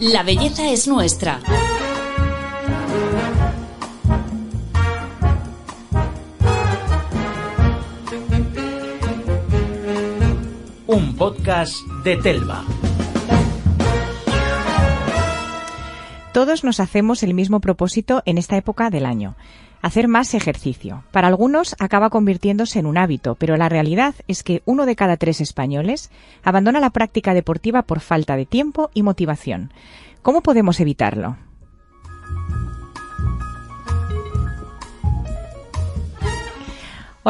La belleza es nuestra. Un podcast de Telva. Todos nos hacemos el mismo propósito en esta época del año hacer más ejercicio. Para algunos acaba convirtiéndose en un hábito, pero la realidad es que uno de cada tres españoles abandona la práctica deportiva por falta de tiempo y motivación. ¿Cómo podemos evitarlo?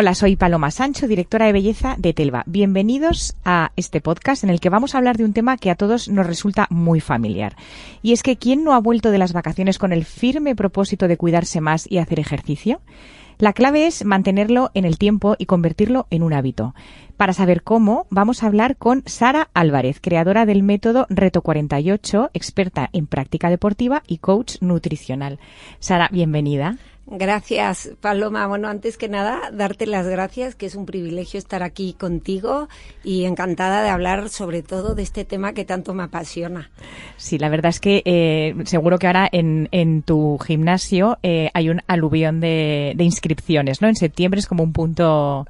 Hola, soy Paloma Sancho, directora de belleza de Telva. Bienvenidos a este podcast en el que vamos a hablar de un tema que a todos nos resulta muy familiar. Y es que ¿quién no ha vuelto de las vacaciones con el firme propósito de cuidarse más y hacer ejercicio? La clave es mantenerlo en el tiempo y convertirlo en un hábito. Para saber cómo, vamos a hablar con Sara Álvarez, creadora del método Reto 48, experta en práctica deportiva y coach nutricional. Sara, bienvenida. Gracias, Paloma. Bueno, antes que nada, darte las gracias, que es un privilegio estar aquí contigo y encantada de hablar sobre todo de este tema que tanto me apasiona. Sí, la verdad es que eh, seguro que ahora en, en tu gimnasio eh, hay un aluvión de, de inscripciones, ¿no? En septiembre es como un punto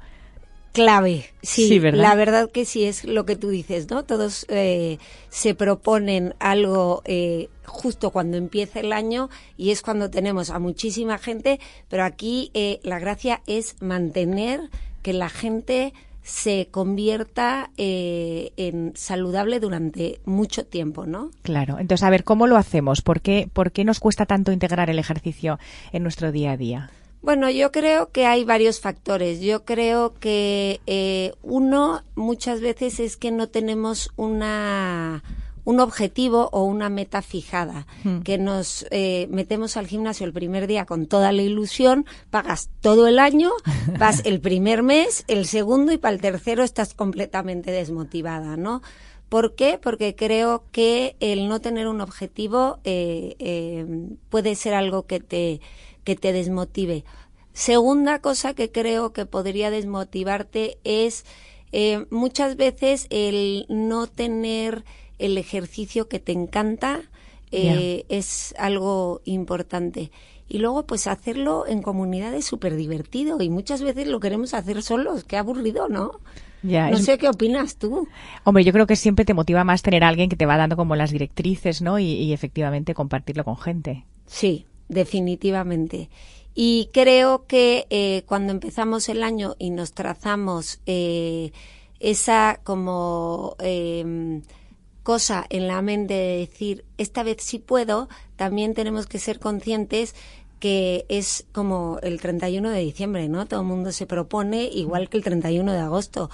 clave. Sí, la verdad que sí es lo que tú dices, ¿no? Todos eh, se proponen algo eh, justo cuando empieza el año y es cuando tenemos a muchísima gente, pero aquí eh, la gracia es mantener que la gente se convierta en saludable durante mucho tiempo, ¿no? Claro. Entonces, a ver, ¿cómo lo hacemos? ¿Por qué, ¿Por qué nos cuesta tanto integrar el ejercicio en nuestro día a día? Bueno, yo creo que hay varios factores. Yo creo que eh, uno muchas veces es que no tenemos una un objetivo o una meta fijada, hmm. que nos eh, metemos al gimnasio el primer día con toda la ilusión, pagas todo el año, vas el primer mes, el segundo y para el tercero estás completamente desmotivada, ¿no? ¿Por qué? Porque creo que el no tener un objetivo eh, puede ser algo que te que te desmotive. Segunda cosa que creo que podría desmotivarte es eh, muchas veces el no tener el ejercicio que te encanta eh, es algo importante. Y luego, pues hacerlo en comunidad es súper divertido y muchas veces lo queremos hacer solos. Qué aburrido, ¿no? no sé qué opinas tú. Hombre, yo creo que siempre te motiva más tener a alguien que te va dando como las directrices, ¿no? y efectivamente compartirlo con gente. Sí, definitivamente. Y creo que eh, cuando empezamos el año y nos trazamos eh, esa como em, cosa en la mente de decir, esta vez sí puedo, también tenemos que ser conscientes que es como el 31 de diciembre, ¿no? Todo el mundo se propone igual que el 31 de agosto.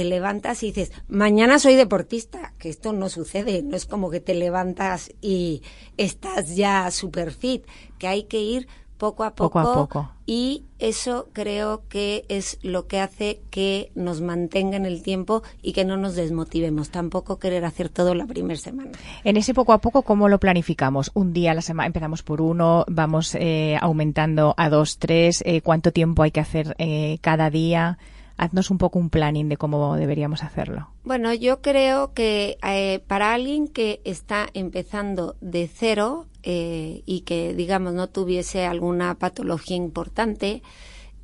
Te levantas y dices, mañana soy deportista, que esto no sucede, no es como que te levantas y estás ya super fit, que hay que ir poco a poco, a poco. Y eso creo que es lo que hace que nos mantenga en el tiempo y que no nos desmotivemos. Tampoco querer hacer todo la primera semana. En ese poco a poco, ¿cómo lo planificamos? Un día a la semana, empezamos por uno, vamos eh, aumentando a dos, tres, eh, ¿cuánto tiempo hay que hacer eh, cada día? Haznos un poco un planning de cómo deberíamos hacerlo. Bueno, yo creo que eh, para alguien que está empezando de cero eh, y que, digamos, no tuviese alguna patología importante,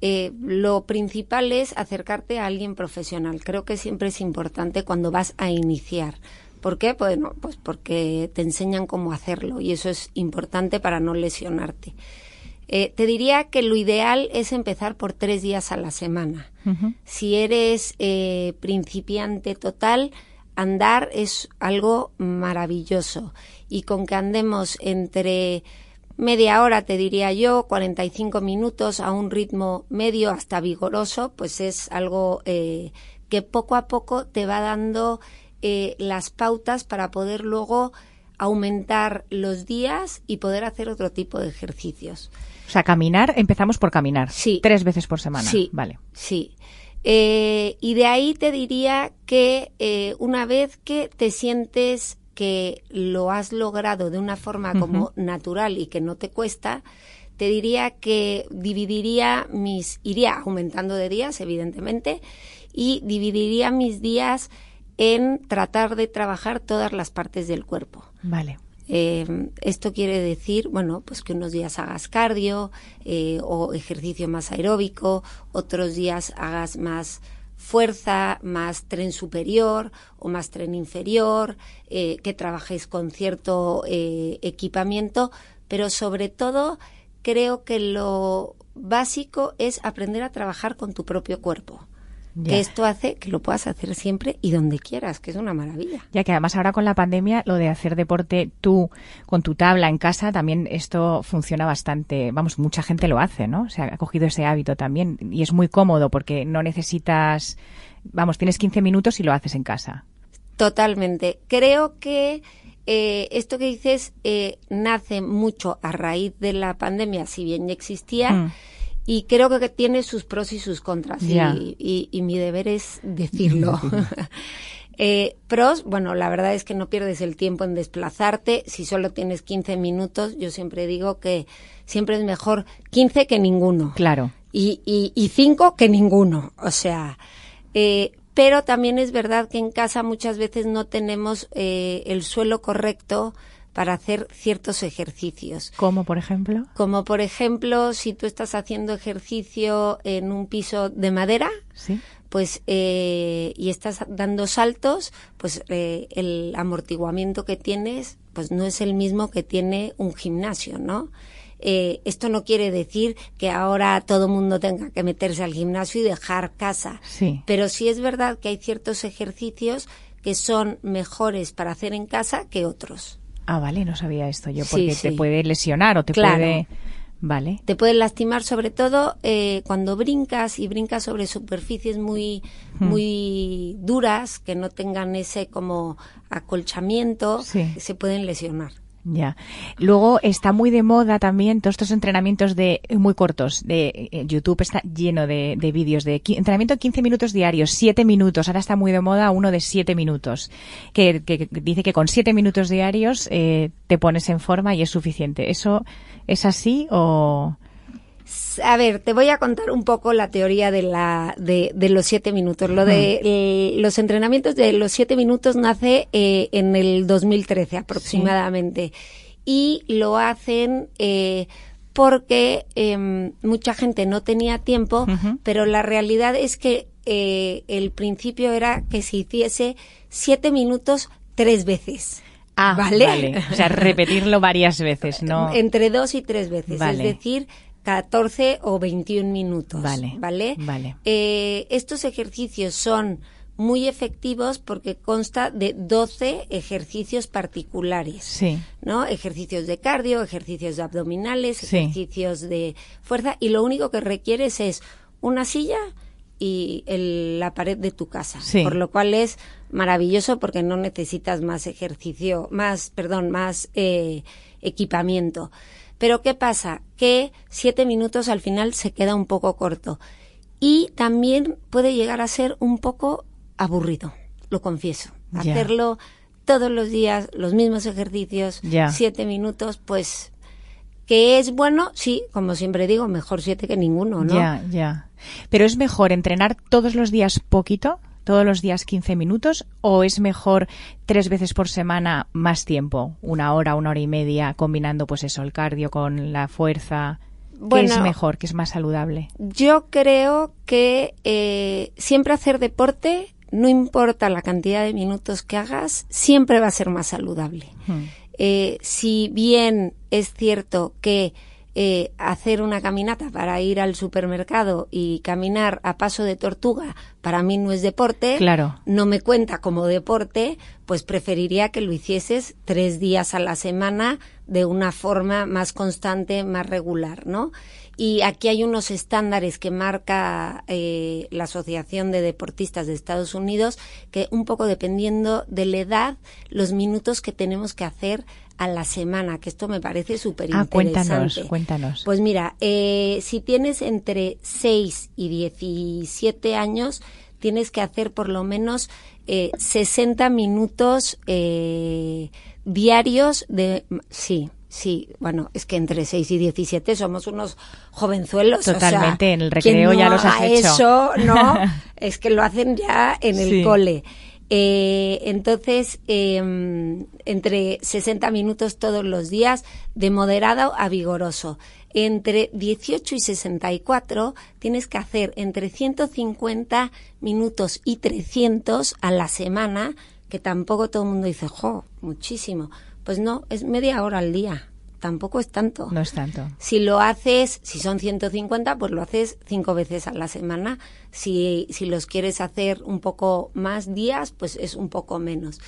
eh, lo principal es acercarte a alguien profesional. Creo que siempre es importante cuando vas a iniciar. ¿Por qué? Bueno, pues porque te enseñan cómo hacerlo y eso es importante para no lesionarte. Eh, te diría que lo ideal es empezar por tres días a la semana. Si eres eh, principiante total, andar es algo maravilloso. Y con que andemos entre media hora, te diría yo, 45 minutos a un ritmo medio hasta vigoroso, pues es algo eh, que poco a poco te va dando las pautas para poder luego aumentar los días y poder hacer otro tipo de ejercicios. O sea, caminar, empezamos por caminar. Sí. Tres veces por semana. Sí. Vale. Sí. Eh, y de ahí te diría que eh, una vez que te sientes que lo has logrado de una forma como natural y que no te cuesta, te diría que dividiría mis, iría aumentando de días, evidentemente, y dividiría mis días en tratar de trabajar todas las partes del cuerpo. Vale. Eh, esto quiere decir, bueno, pues que unos días hagas cardio eh, o ejercicio más aeróbico, otros días hagas más fuerza, más tren superior o más tren inferior, eh, que trabajéis con cierto equipamiento, pero sobre todo creo que lo básico es aprender a trabajar con tu propio cuerpo. Que esto hace que lo puedas hacer siempre y donde quieras, que es una maravilla. Ya que además ahora con la pandemia lo de hacer deporte tú con tu tabla en casa también esto funciona bastante. Vamos, mucha gente lo hace, ¿no? Se ha cogido ese hábito también y es muy cómodo porque no necesitas, vamos, tienes 15 minutos y lo haces en casa. Totalmente. Creo que eh, esto que dices eh, nace mucho a raíz de la pandemia, si bien ya existía. Mm y creo que tiene sus pros y sus contras y, y, mi deber es decirlo. eh, pros, bueno, la verdad es que no pierdes el tiempo en desplazarte. Si solo tienes 15 minutos, yo siempre digo que siempre es mejor 15 que ninguno. Claro. Y, y, y 5 que ninguno. O sea, eh, pero también es verdad que en casa muchas veces no tenemos eh, el suelo correcto para hacer ciertos ejercicios. ¿Cómo, por ejemplo? Como, por ejemplo, si tú estás haciendo ejercicio en un piso de madera, ¿Sí? pues eh, y estás dando saltos, pues eh, el amortiguamiento que tienes, pues no es el mismo que tiene un gimnasio, ¿no? Eh, esto no quiere decir que ahora todo el mundo tenga que meterse al gimnasio y dejar casa. Sí. Pero sí es verdad que hay ciertos ejercicios que son mejores para hacer en casa que otros. Ah, vale, no sabía esto yo, porque te puede lesionar o te puede... Vale. Te puede lastimar sobre todo eh, cuando brincas y brincas sobre superficies muy, hmm. muy duras que no tengan ese como acolchamiento, se pueden lesionar. Ya. Luego está muy de moda también todos estos entrenamientos de muy cortos. De eh, YouTube está lleno de, de vídeos de entrenamiento de 15 minutos diarios, 7 minutos. Ahora está muy de moda uno de 7 minutos, que, que, dice que con 7 minutos diarios eh, te pones en forma y es suficiente. ¿Eso es así o...? A ver, te voy a contar un poco la teoría de, la, de, de los siete minutos. Lo de los entrenamientos de los siete minutos nace eh, en el 2013 aproximadamente. Y lo hacen eh, porque eh, mucha gente no tenía tiempo, pero la realidad es que eh, el principio era que se hiciese siete minutos tres veces. Ah, ¿vale? O sea, repetirlo varias veces, ¿no? Entre dos y tres veces. Es decir, 14 o 21 minutos. Vale. ¿Vale? Vale. Eh, estos ejercicios son muy efectivos porque consta de 12 ejercicios particulares. Sí. ¿No? Ejercicios de cardio, ejercicios de abdominales, ejercicios de fuerza y lo único que requieres es una silla y la pared de tu casa. Sí. Por lo cual es maravilloso porque no necesitas más ejercicio, más, perdón, más eh, equipamiento. Pero ¿qué pasa? Que siete minutos al final se queda un poco corto. Y también puede llegar a ser un poco aburrido, lo confieso. Hacerlo todos los días, los mismos ejercicios, siete minutos, pues que es bueno, sí, como siempre digo, mejor siete que ninguno, ¿no? Ya, ya. Pero es mejor entrenar todos los días poquito todos los días 15 minutos o es mejor tres veces por semana más tiempo, una hora, una hora y media, combinando pues eso, el cardio con la fuerza? ¿Qué es mejor? ¿Qué es más saludable? Yo creo que eh, siempre hacer deporte, no importa la cantidad de minutos que hagas, siempre va a ser más saludable. Hmm. Eh, si bien es cierto que eh, hacer una caminata para ir al supermercado y caminar a paso de tortuga para mí no es deporte, claro. no me cuenta como deporte, pues preferiría que lo hicieses tres días a la semana de una forma más constante, más regular, ¿no? Y aquí hay unos estándares que marca eh, la Asociación de Deportistas de Estados Unidos que un poco dependiendo de la edad, los minutos que tenemos que hacer a la semana, que esto me parece súper interesante. Ah, cuéntanos, cuéntanos. Pues mira, eh, si tienes entre 6 y 17 años, tienes que hacer por lo menos eh, 60 minutos eh, diarios de... Sí, Sí, bueno, es que entre 6 y 17 somos unos jovenzuelos. Totalmente, en el recreo ya los has hecho. Eso, no, es que lo hacen ya en el cole. Eh, entonces, em, entre 60 minutos todos los días, de moderado a vigoroso. Entre 18 y 64 tienes que hacer entre 150 minutos y 300 a la semana, que tampoco todo el mundo dice, jo, muchísimo. Pues no, es media hora al día tampoco es tanto. No es tanto. Si lo haces, si son 150, pues lo haces cinco veces a la semana. Si, si los quieres hacer un poco más días, pues es un poco menos.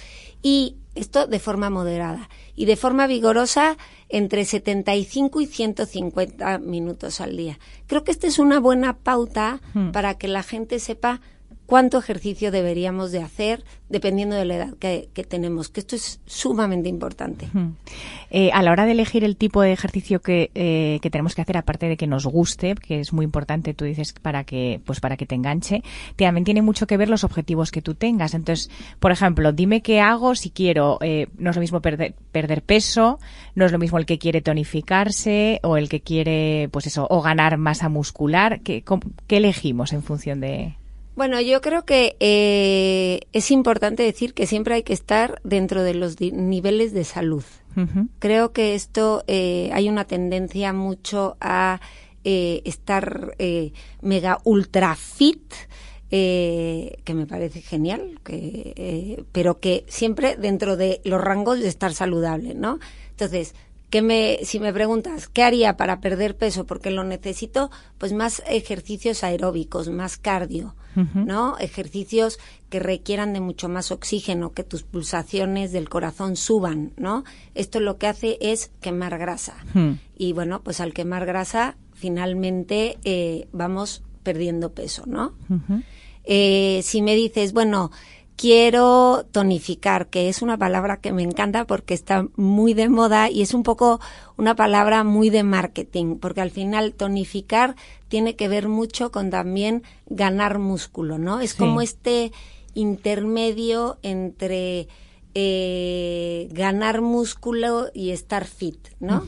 Y esto de forma moderada. Y de forma vigorosa, entre 75 y 150 minutos al día. Creo que esta es una buena pauta hmm. para que la gente sepa cuánto ejercicio deberíamos de hacer dependiendo de la edad que, tenemos, que esto es sumamente importante. Eh, a la hora de elegir el tipo de ejercicio que, eh, que, tenemos que hacer, aparte de que nos guste, que es muy importante, tú dices, para que, pues para que te enganche, también tiene mucho que ver los objetivos que tú tengas. Entonces, por ejemplo, dime qué hago si quiero, eh, no es lo mismo perder, perder peso, no es lo mismo el que quiere tonificarse o el que quiere, pues eso, o ganar masa muscular. ¿Qué, qué elegimos en función de...? Bueno, yo creo que eh, es importante decir que siempre hay que estar dentro de los niveles de salud. Creo que esto eh, hay una tendencia mucho a eh, estar mega ultra fit. que me parece genial, que, pero que siempre dentro de los rangos de estar saludable, ¿no? Entonces, que me, si me preguntas qué haría para perder peso porque lo necesito, pues más ejercicios aeróbicos, más cardio, ¿no? Ejercicios que requieran de mucho más oxígeno, que tus pulsaciones del corazón suban, ¿no? Esto lo que hace es quemar grasa. Y bueno, pues al quemar grasa, finalmente eh, vamos perdiendo peso, ¿no? eh, si me dices, bueno, quiero tonificar, que es una palabra que me encanta porque está muy de moda y es un poco una palabra muy de marketing, porque al final tonificar tiene que ver mucho con también ganar músculo, ¿no? Es como este intermedio entre eh, ganar músculo y estar fit, ¿no?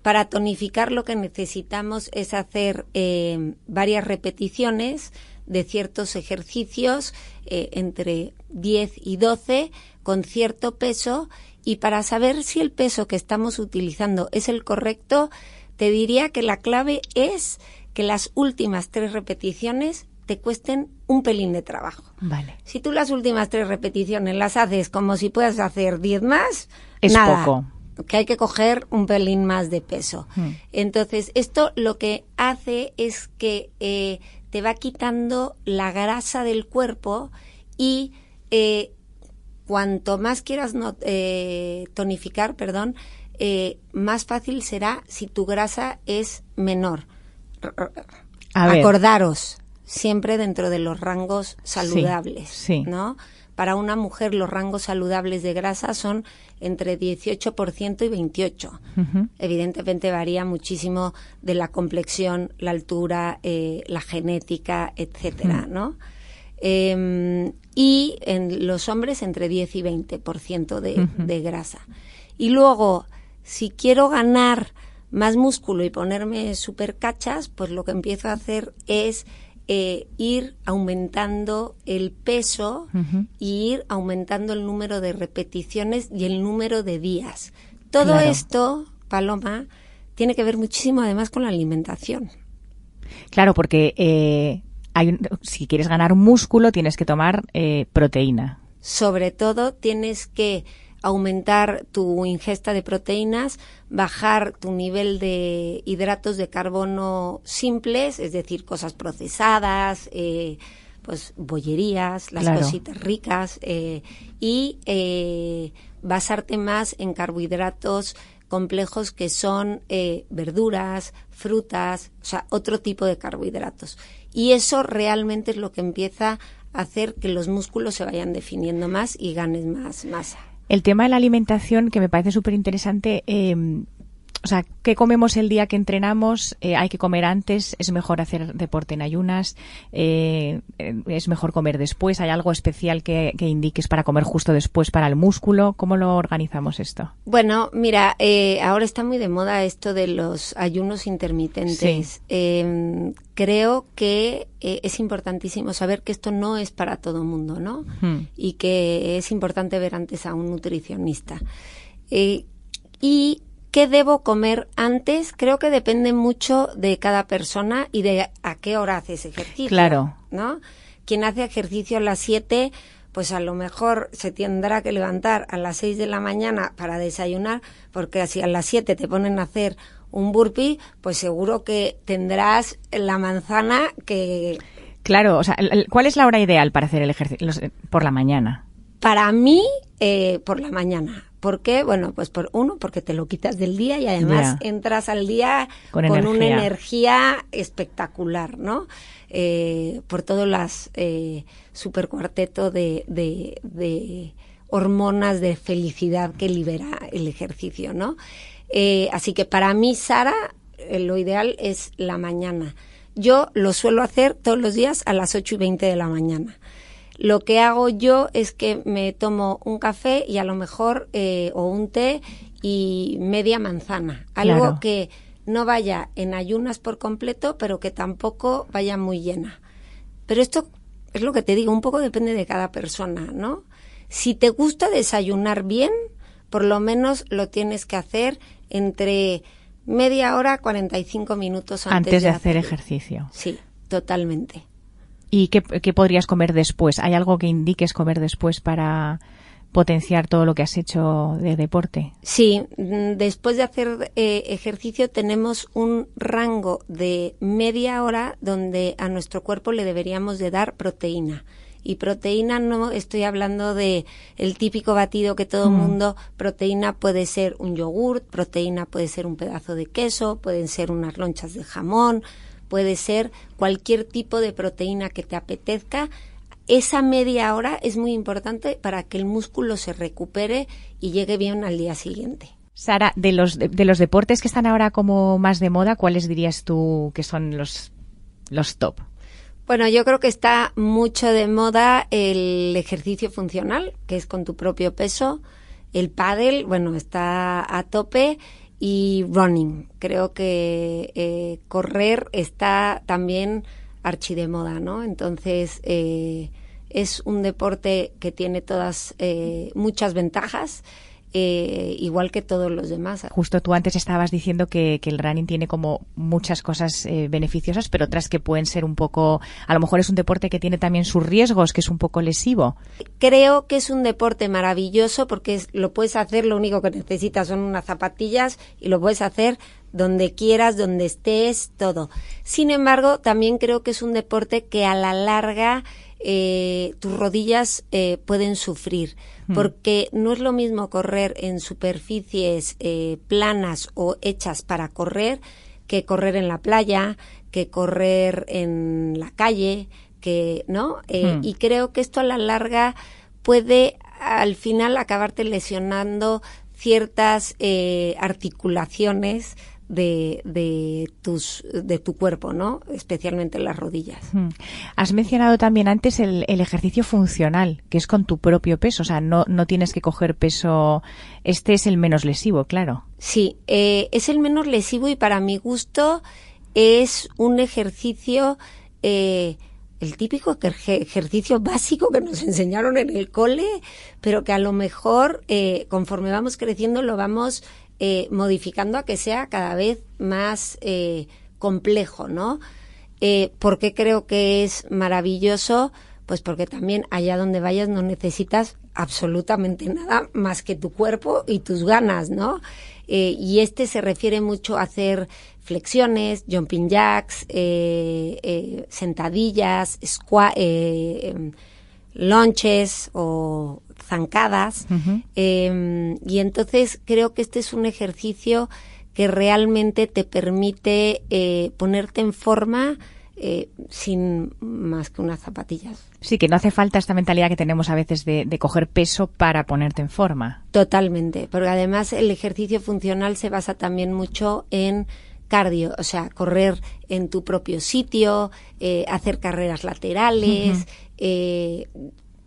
Para tonificar lo que necesitamos es hacer eh, varias repeticiones, de ciertos ejercicios eh, entre 10 y 12 con cierto peso y para saber si el peso que estamos utilizando es el correcto, te diría que la clave es que las últimas tres repeticiones te cuesten un pelín de trabajo. Vale. Si tú las últimas tres repeticiones las haces como si puedas hacer 10 más, es nada. poco. Que hay que coger un pelín más de peso. Hmm. Entonces, esto lo que hace es que eh, te va quitando la grasa del cuerpo y eh, cuanto más quieras eh, tonificar, perdón, eh, más fácil será si tu grasa es menor. Acordaros, siempre dentro de los rangos saludables, ¿no? Para una mujer los rangos saludables de grasa son entre 18% y 28%. Evidentemente varía muchísimo de la complexión, la altura, eh, la genética, etcétera, ¿no? Em, y en los hombres entre 10 y 20% de, de grasa. Y luego, si quiero ganar más músculo y ponerme super cachas, pues lo que empiezo a hacer es eh, ir aumentando el peso y ir aumentando el número de repeticiones y el número de días. Todo esto, Paloma, tiene que ver muchísimo además con la alimentación. Claro, porque eh, hay si quieres ganar músculo tienes que tomar eh, proteína. Sobre todo tienes que aumentar tu ingesta de proteínas, bajar tu nivel de hidratos de carbono simples, es decir, cosas procesadas, eh, pues bollerías, las cositas ricas, eh, y eh, basarte más en carbohidratos complejos que son verduras, frutas, o sea, otro tipo de carbohidratos. Y eso realmente es lo que empieza a hacer que los músculos se vayan definiendo más y ganes más masa. El tema de la alimentación, que me parece súper interesante, em, O sea, ¿qué comemos el día que entrenamos? Eh, ¿Hay que comer antes? ¿Es mejor hacer deporte en ayunas? Eh, eh, ¿Es mejor comer después? ¿Hay algo especial que, indiques para comer justo después para el músculo? ¿Cómo lo organizamos esto? Bueno, mira, ahora está muy de moda esto de los ayunos intermitentes. Em, creo que es importantísimo saber que esto no es para todo el mundo, ¿no? Hmm. Y que es importante ver antes a un nutricionista. y ¿Qué debo comer antes? Creo que depende mucho de cada persona y de a qué hora haces ejercicio. Claro. ¿No? Quien hace ejercicio a las 7, pues a lo mejor se tendrá que levantar a las 6 de la mañana para desayunar, porque si a las 7 te ponen a hacer un burpee, pues seguro que tendrás la manzana que... Claro, o sea, ¿cuál es la hora ideal para hacer el ejercicio? Por la mañana. Para mí, eh, por la mañana ¿Por qué? Bueno, pues por uno, porque te lo quitas del día y además entras al día con, una energía espectacular, ¿no? Eh, por todo las eh, supercuarteto de, de, hormonas de felicidad que libera el ejercicio, ¿no? Eh, así que para mí, Sara, eh, lo ideal es la mañana. Yo lo suelo hacer todos los días a las 8 y 20 de la mañana. Lo que hago yo es que me tomo un café y a lo mejor eh, o un té y media manzana, algo que no vaya en ayunas por completo, pero que tampoco vaya muy llena. Pero esto es lo que te digo, un poco depende de cada persona, ¿no? Si te gusta desayunar bien, por lo menos lo tienes que hacer entre media hora, 45 minutos antes, antes de, hacer ejercicio. Sí, totalmente. ¿Y qué, podrías comer después? ¿Hay algo que indiques comer después para potenciar todo lo que has hecho de deporte? Sí, mm, después de hacer eh, ejercicio tenemos un rango de media hora donde a nuestro cuerpo le deberíamos de dar proteína. Y proteína no estoy hablando de el típico batido que todo el mm. mundo, proteína puede ser un yogurt, proteína puede ser un pedazo de queso, pueden ser unas lonchas de jamón, puede ser cualquier tipo de proteína que te apetezca. Esa media hora es muy importante para que el músculo se recupere y llegue bien al día siguiente. Sara, de los, de, los deportes que están ahora como más de moda, ¿cuáles dirías tú que son los, los top? Bueno, yo creo que está mucho de moda el ejercicio funcional, que es con tu propio peso. El pádel, bueno, está a tope y running. Creo que eh, correr está también archidemoda, ¿no? Entonces, eh, es un deporte que tiene todas, eh, muchas ventajas eh, igual que todos los demás. Justo tú antes estabas diciendo que, el running tiene como muchas cosas eh, beneficiosas, pero otras que pueden ser un poco, a lo mejor es un deporte que tiene también sus riesgos, que es un poco lesivo. Creo que es un deporte maravilloso porque lo puedes hacer, lo único que necesitas son unas zapatillas y lo puedes hacer donde quieras, donde estés, todo. Sin embargo, también creo que es un deporte que a la larga eh, tus rodillas eh, pueden sufrir, hmm. porque no es lo mismo correr en superficies eh, planas o hechas para correr que correr en la playa, que correr en la calle, que, ¿no? Hmm. Y creo que esto a la larga puede al final acabarte lesionando ciertas articulaciones de, de, tus, de tu cuerpo, ¿no? Especialmente las rodillas. Has mencionado también antes el, el, ejercicio funcional, que es con tu propio peso, o sea, no, no tienes que coger peso. Este es el menos lesivo, claro. Sí, eh, es el menos lesivo y para mi gusto es un ejercicio. Eh, el típico ejercicio básico que nos enseñaron en el cole, pero que a lo mejor eh, conforme vamos creciendo lo vamos eh, modificando a que sea cada vez más eh, complejo, ¿no? Eh, ¿Por qué creo que es maravilloso? Pues porque también allá donde vayas no necesitas absolutamente nada más que tu cuerpo y tus ganas, ¿no? Eh, y este se refiere mucho a hacer flexiones, jumping jacks, sentadillas, squat, launches o zancadas. Em, y entonces creo que este es un ejercicio que realmente te permite eh, ponerte en forma eh, sin más que unas zapatillas. Sí, que no hace falta esta mentalidad que tenemos a veces de, de coger peso para ponerte en forma. Totalmente, porque además el ejercicio funcional se basa también mucho en cardio, o sea, correr en tu propio sitio, eh, hacer carreras laterales, eh,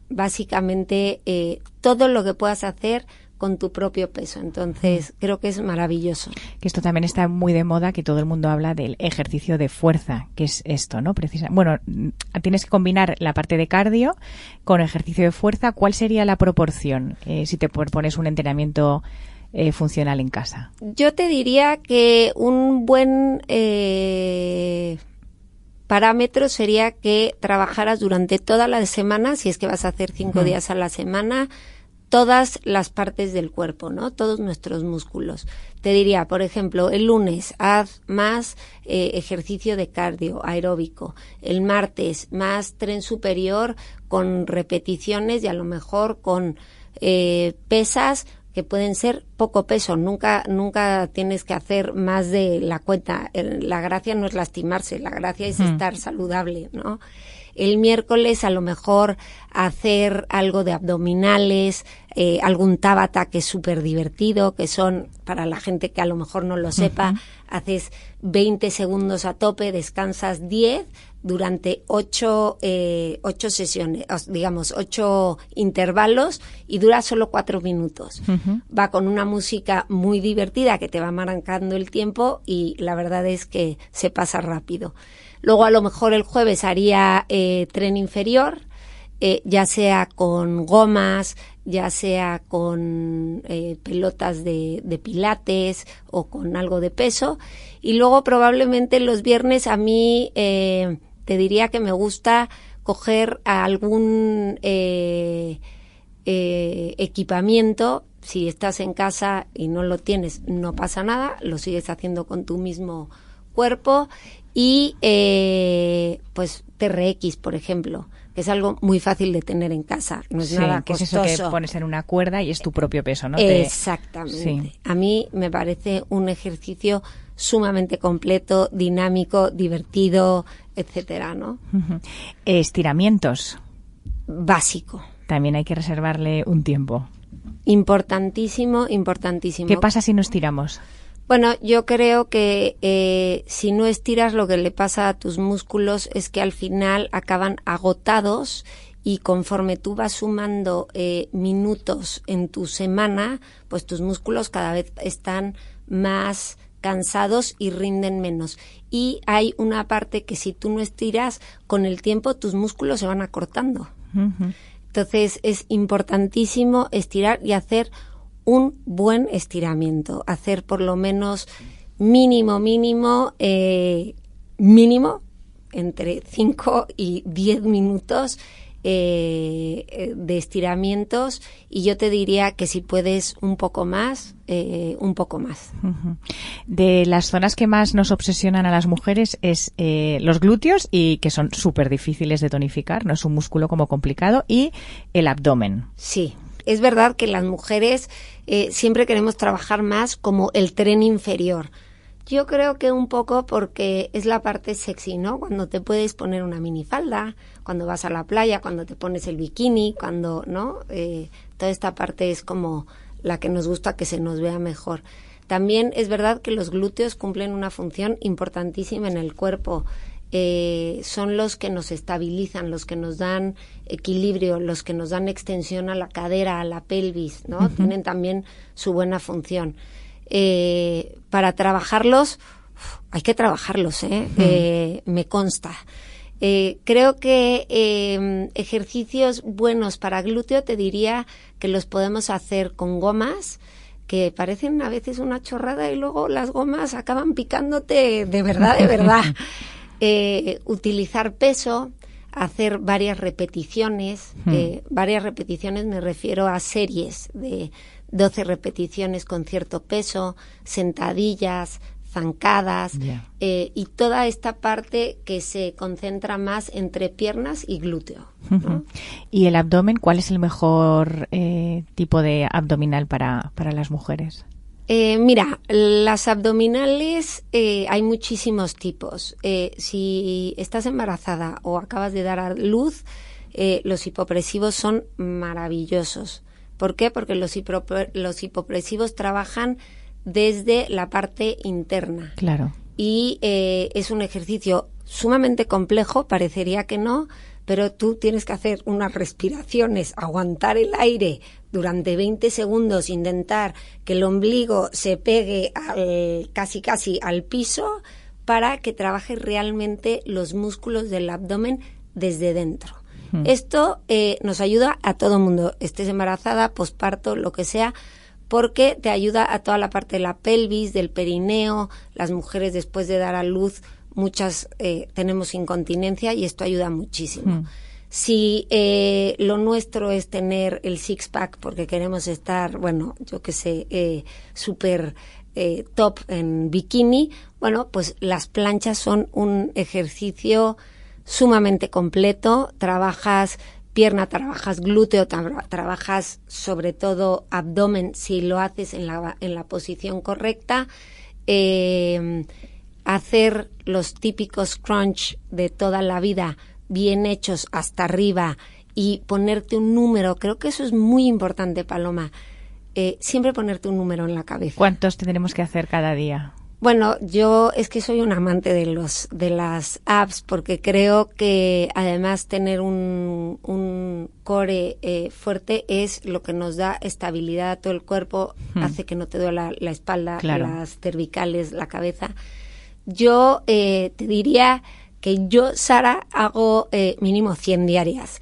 básicamente eh, todo lo que puedas hacer con tu propio peso. Entonces, creo que es maravilloso. Que esto también está muy de moda, que todo el mundo habla del ejercicio de fuerza, que es esto, ¿no? Precisa. Bueno, mm, tienes que combinar la parte de cardio con ejercicio de fuerza. ¿Cuál sería la proporción eh, si te pones un entrenamiento eh, funcional en casa? Yo te diría que un buen eh, parámetro sería que trabajaras durante toda la semana, si es que vas a hacer cinco días a la semana, todas las partes del cuerpo, ¿no? Todos nuestros músculos. Te diría, por ejemplo, el lunes haz más eh, ejercicio de cardio aeróbico. El martes más tren superior con repeticiones y a lo mejor con eh, pesas que pueden ser poco peso. Nunca, nunca tienes que hacer más de la cuenta. La gracia no es lastimarse, la gracia es estar saludable, ¿no? El miércoles a lo mejor hacer algo de abdominales, eh, algún tabata que es súper divertido, que son, para la gente que a lo mejor no lo sepa, haces 20 segundos a tope, descansas 10 durante 8, eh, ocho sesiones, digamos, 8 intervalos y dura solo 4 minutos. Va con una música muy divertida que te va marcando el tiempo y la verdad es que se pasa rápido. Luego a lo mejor el jueves haría eh, tren inferior, eh, ya sea con gomas, ya sea con eh, pelotas de, de, pilates o con algo de peso. Y luego probablemente los viernes a mí eh, te diría que me gusta coger algún equipamiento. Si estás en casa y no lo tienes, no pasa nada, lo sigues haciendo con tu mismo cuerpo y eh, pues TRX, por ejemplo, que es algo muy fácil de tener en casa, no es Sí, nada que es costoso. eso que pones en una cuerda y es tu propio peso, ¿no? Te- Exactamente. Sí. A mí me parece un ejercicio sumamente completo, dinámico, divertido, etcétera, ¿no? Estiramientos. Básico. También hay que reservarle un tiempo. Importantísimo, importantísimo. ¿Qué pasa si no estiramos? Bueno, yo creo que eh, si no estiras lo que le pasa a tus músculos es que al final acaban agotados y conforme tú vas sumando eh, minutos en tu semana, pues tus músculos cada vez están más cansados y rinden menos. Y hay una parte que si tú no estiras, con el tiempo tus músculos se van acortando. Entonces es importantísimo estirar y hacer un buen estiramiento, hacer por lo menos mínimo, mínimo, eh, mínimo, entre 5 y 10 minutos eh, eh, de estiramientos y yo te diría que si puedes un poco más, eh, un poco más. De las zonas que más nos obsesionan a las mujeres es eh, los glúteos y que son súper difíciles de tonificar, no es un músculo como complicado, y el abdomen. Sí, es verdad que las mujeres eh, siempre queremos trabajar más como el tren inferior. Yo creo que un poco porque es la parte sexy, ¿no? Cuando te puedes poner una minifalda, cuando vas a la playa, cuando te pones el bikini, cuando, ¿no? Eh, toda esta parte es como la que nos gusta que se nos vea mejor. También es verdad que los glúteos cumplen una función importantísima en el cuerpo. Eh, son los que nos estabilizan, los que nos dan equilibrio, los que nos dan extensión a la cadera, a la pelvis, ¿no? Tienen también su buena función. Eh, para trabajarlos, uf, hay que trabajarlos, ¿eh? Eh, me consta. Eh, creo que eh, ejercicios buenos para glúteo te diría que los podemos hacer con gomas que parecen a veces una chorrada y luego las gomas acaban picándote de verdad, de verdad. Utilizar peso, hacer varias repeticiones. eh, varias repeticiones me refiero a series de 12 repeticiones con cierto peso, sentadillas, zancadas eh, y toda esta parte que se concentra más entre piernas y glúteo. ¿Y el abdomen? ¿Cuál es el mejor eh, tipo de abdominal para, para las mujeres? Eh, mira, las abdominales eh, hay muchísimos tipos. Eh, si estás embarazada o acabas de dar a luz, los hipopresivos son maravillosos. ¿Por qué? Porque los, los hipopresivos trabajan desde la parte interna. Claro. Y es un ejercicio sumamente complejo, parecería que no, pero tú tienes que hacer unas respiraciones, aguantar el aire durante 20 segundos, intentar que el ombligo se pegue al, casi casi al piso para que trabaje realmente los músculos del abdomen desde dentro. Hmm. Esto eh, nos ayuda a todo el mundo, estés embarazada, posparto, lo que sea, porque te ayuda a toda la parte de la pelvis, del perineo, las mujeres después de dar a luz muchas eh, tenemos incontinencia y esto ayuda muchísimo. Hmm. Si eh, lo nuestro es tener el six-pack porque queremos estar, bueno, yo qué sé, eh, súper eh, top en bikini, bueno, pues las planchas son un ejercicio sumamente completo. Trabajas pierna, trabajas glúteo, trabajas sobre todo abdomen si lo haces en la, en la posición correcta. Eh, hacer los típicos crunch de toda la vida bien hechos hasta arriba y ponerte un número, creo que eso es muy importante, Paloma. Eh, siempre ponerte un número en la cabeza. ¿Cuántos tendremos que hacer cada día? Bueno, yo es que soy un amante de los de las apps porque creo que además tener un, un core eh, fuerte es lo que nos da estabilidad a todo el cuerpo, hmm. hace que no te duela la espalda, las cervicales, la cabeza. Yo eh, te diría que yo, Sara, hago eh, mínimo 100 diarias.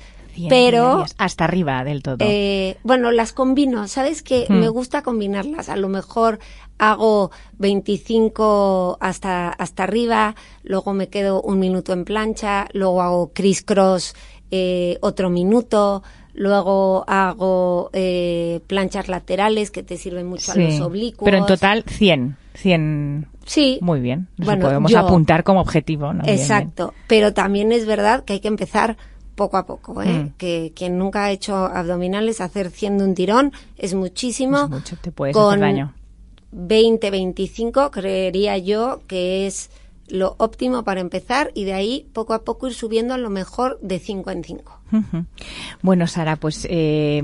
pero hasta arriba del todo. Eh, bueno, las combino, ¿sabes que hmm. Me gusta combinarlas. A lo mejor hago 25 hasta hasta arriba, luego me quedo un minuto en plancha, luego hago criss cross eh, otro minuto, luego hago eh, planchas laterales que te sirven mucho a los oblicuos. Pero en total 100, 100 Sí. Muy bien. bueno, podemos apuntar como objetivo. ¿no? Exacto. Pero también es verdad que hay que empezar poco a poco, ¿eh? Mm. Que quien nunca ha hecho abdominales, hacer 100 de un tirón es muchísimo. Es mucho, te puedes hacer daño. 20, 25 creería yo que es lo óptimo para empezar y de ahí poco a poco ir subiendo a lo mejor de 5 en 5. Bueno, Sara, pues eh,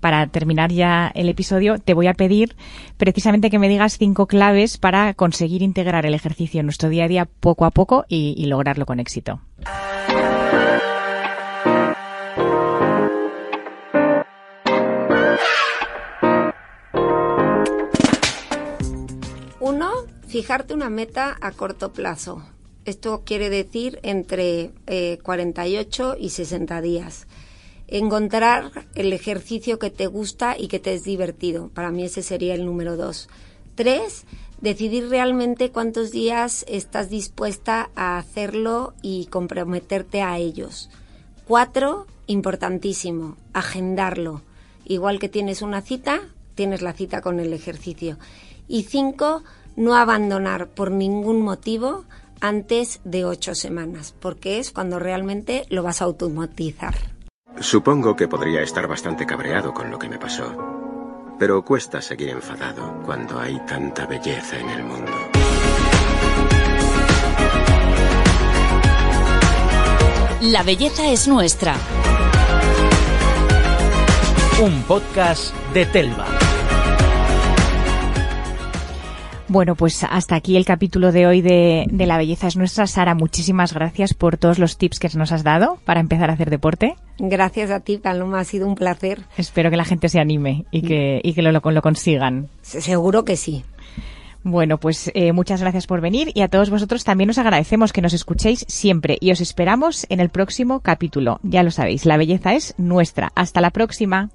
para terminar ya el episodio, te voy a pedir precisamente que me digas cinco claves para conseguir integrar el ejercicio en nuestro día a día poco a poco y, lograrlo con éxito. Uno, fijarte una meta a corto plazo. Esto quiere decir entre 48 eh, y 60 días encontrar el ejercicio que te gusta y que te es divertido. Para mí ese sería el número dos. Tres, decidir realmente cuántos días estás dispuesta a hacerlo y comprometerte a ellos. Cuatro, importantísimo, agendarlo. Igual que tienes una cita, tienes la cita con el ejercicio. Y cinco, no abandonar por ningún motivo antes de ocho semanas, porque es cuando realmente lo vas a automatizar. Supongo que podría estar bastante cabreado con lo que me pasó. Pero cuesta seguir enfadado cuando hay tanta belleza en el mundo. La belleza es nuestra. Un podcast de Telva. Bueno, pues hasta aquí el capítulo de hoy de, La belleza es nuestra. Sara, muchísimas gracias por todos los tips que nos has dado para empezar a hacer deporte. Gracias a ti, Paloma, ha sido un placer. Espero que la gente se anime y que, y que lo, lo, consigan. Seguro que sí. Bueno, pues eh, muchas gracias por venir y a todos vosotros también os agradecemos que nos escuchéis siempre y os esperamos en el próximo capítulo. Ya lo sabéis, la belleza es nuestra. Hasta la próxima.